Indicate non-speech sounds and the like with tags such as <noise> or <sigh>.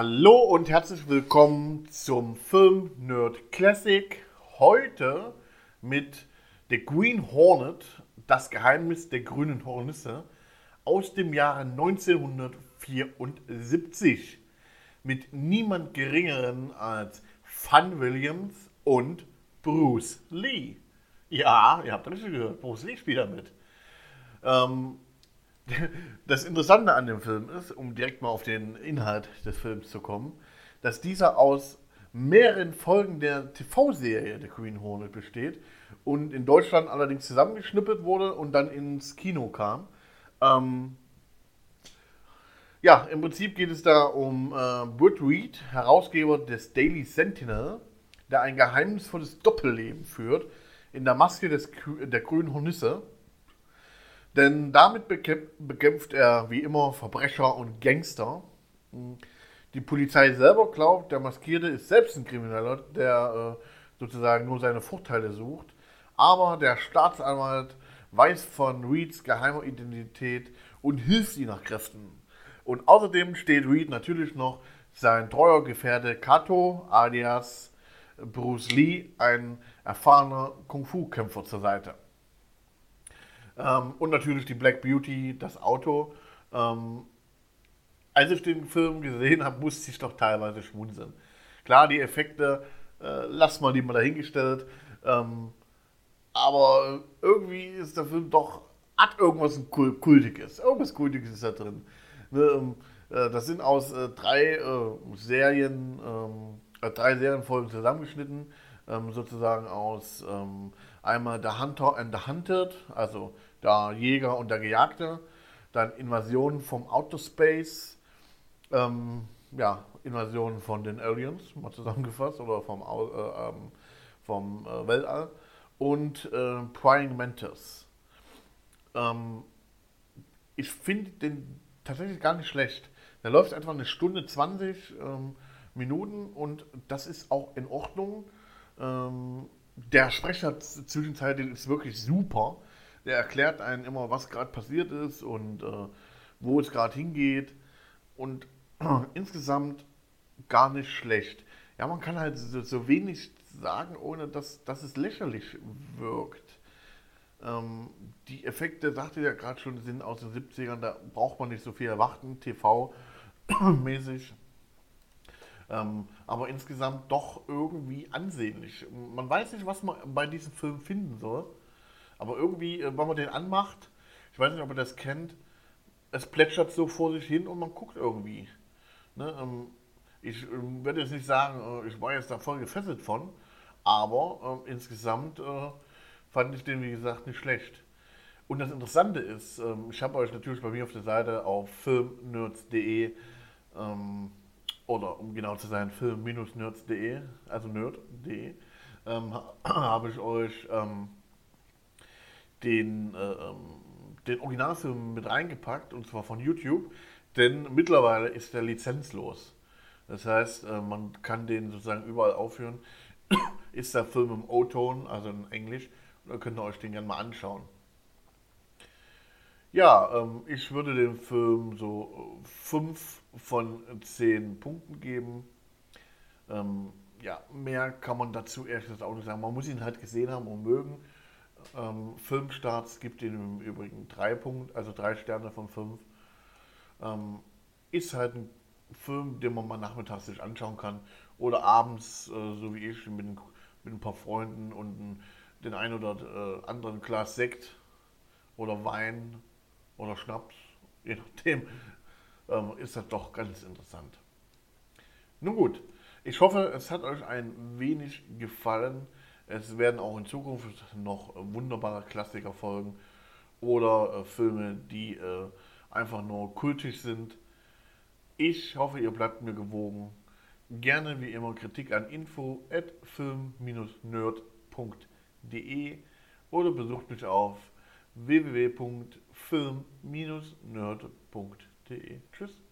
Hallo und herzlich willkommen zum Film Nerd Classic. Heute mit The Green Hornet, das Geheimnis der grünen Hornisse aus dem Jahre 1974 mit niemand geringeren als Fun Williams und Bruce Lee. Ja, ihr habt richtig gehört, Bruce Lee spielt damit. Ähm, das Interessante an dem Film ist, um direkt mal auf den Inhalt des Films zu kommen, dass dieser aus mehreren Folgen der TV-Serie der Green Hornet besteht und in Deutschland allerdings zusammengeschnippelt wurde und dann ins Kino kam. Ähm, ja, im Prinzip geht es da um äh, Britt Reed, Herausgeber des Daily Sentinel, der ein geheimnisvolles Doppelleben führt in der Maske des, der grünen Hornisse denn damit bekämpft er wie immer Verbrecher und Gangster. Die Polizei selber glaubt, der Maskierte ist selbst ein Krimineller, der äh, sozusagen nur seine Vorteile sucht. Aber der Staatsanwalt weiß von Reeds geheimer Identität und hilft ihm nach Kräften. Und außerdem steht Reed natürlich noch sein treuer Gefährte Kato alias Bruce Lee, ein erfahrener Kung-Fu-Kämpfer zur Seite. Ähm, und natürlich die Black Beauty, das Auto. Ähm, als ich den Film gesehen habe, musste ich doch teilweise schmunzeln. Klar, die Effekte, äh, lass mal die mal dahingestellt. Ähm, aber irgendwie ist der Film doch, hat irgendwas Kultiges. Irgendwas Kultiges ist da drin. Ne, ähm, äh, das sind aus äh, drei äh, Serien, ähm, äh, drei Serienfolgen zusammengeschnitten. Ähm, sozusagen aus einmal The Hunter and the Hunted, also der Jäger und der Gejagte, dann Invasion vom Outer Space, ähm, ja, Invasion von den Aliens, mal zusammengefasst, oder vom, äh, ähm, vom äh, Weltall und äh, Prying Mantis. Ähm, ich finde den tatsächlich gar nicht schlecht. Der läuft etwa eine Stunde 20 ähm, Minuten und das ist auch in Ordnung. Ähm, der Sprecher zwischenzeitlich ist wirklich super der erklärt einen immer, was gerade passiert ist und äh, wo es gerade hingeht. Und <clears throat> insgesamt gar nicht schlecht. Ja, man kann halt so, so wenig sagen, ohne dass, dass es lächerlich wirkt. Ähm, die Effekte, sagte ja gerade schon, sind aus den 70ern, da braucht man nicht so viel erwarten, TV-mäßig. Ähm, aber insgesamt doch irgendwie ansehnlich. Man weiß nicht, was man bei diesem Film finden soll. Aber irgendwie, äh, wenn man den anmacht, ich weiß nicht, ob ihr das kennt, es plätschert so vor sich hin und man guckt irgendwie. Ne? Ähm, ich ähm, werde jetzt nicht sagen, äh, ich war jetzt da voll gefesselt von, aber äh, insgesamt äh, fand ich den, wie gesagt, nicht schlecht. Und das Interessante ist, ähm, ich habe euch natürlich bei mir auf der Seite auf filmnerds.de ähm, oder um genau zu sein, film-nerds.de, also nerd.de, ähm, <clears throat> habe ich euch ähm, den, äh, ähm, den Originalfilm mit reingepackt, und zwar von YouTube, denn mittlerweile ist der lizenzlos. Das heißt, äh, man kann den sozusagen überall aufführen. <coughs> ist der Film im O-Ton, also in Englisch, und da könnt ihr euch den gerne mal anschauen. Ja, ähm, ich würde dem Film so 5 von 10 Punkten geben. Ähm, ja, mehr kann man dazu ehrlich gesagt auch nicht sagen. Man muss ihn halt gesehen haben und mögen. Ähm, Filmstarts gibt ihm im Übrigen drei Punkte, also drei Sterne von fünf. Ähm, ist halt ein Film, den man mal nachmittags sich anschauen kann oder abends, äh, so wie ich, mit, mit ein paar Freunden und ein, den ein oder äh, anderen Glas Sekt oder Wein oder Schnaps, <laughs> je nachdem, ähm, ist das doch ganz interessant. Nun gut, ich hoffe, es hat euch ein wenig gefallen. Es werden auch in Zukunft noch wunderbare Klassiker folgen oder äh, Filme, die äh, einfach nur kultisch sind. Ich hoffe, ihr bleibt mir gewogen. Gerne wie immer Kritik an info at film-nerd.de oder besucht mich auf www.film-nerd.de. Tschüss.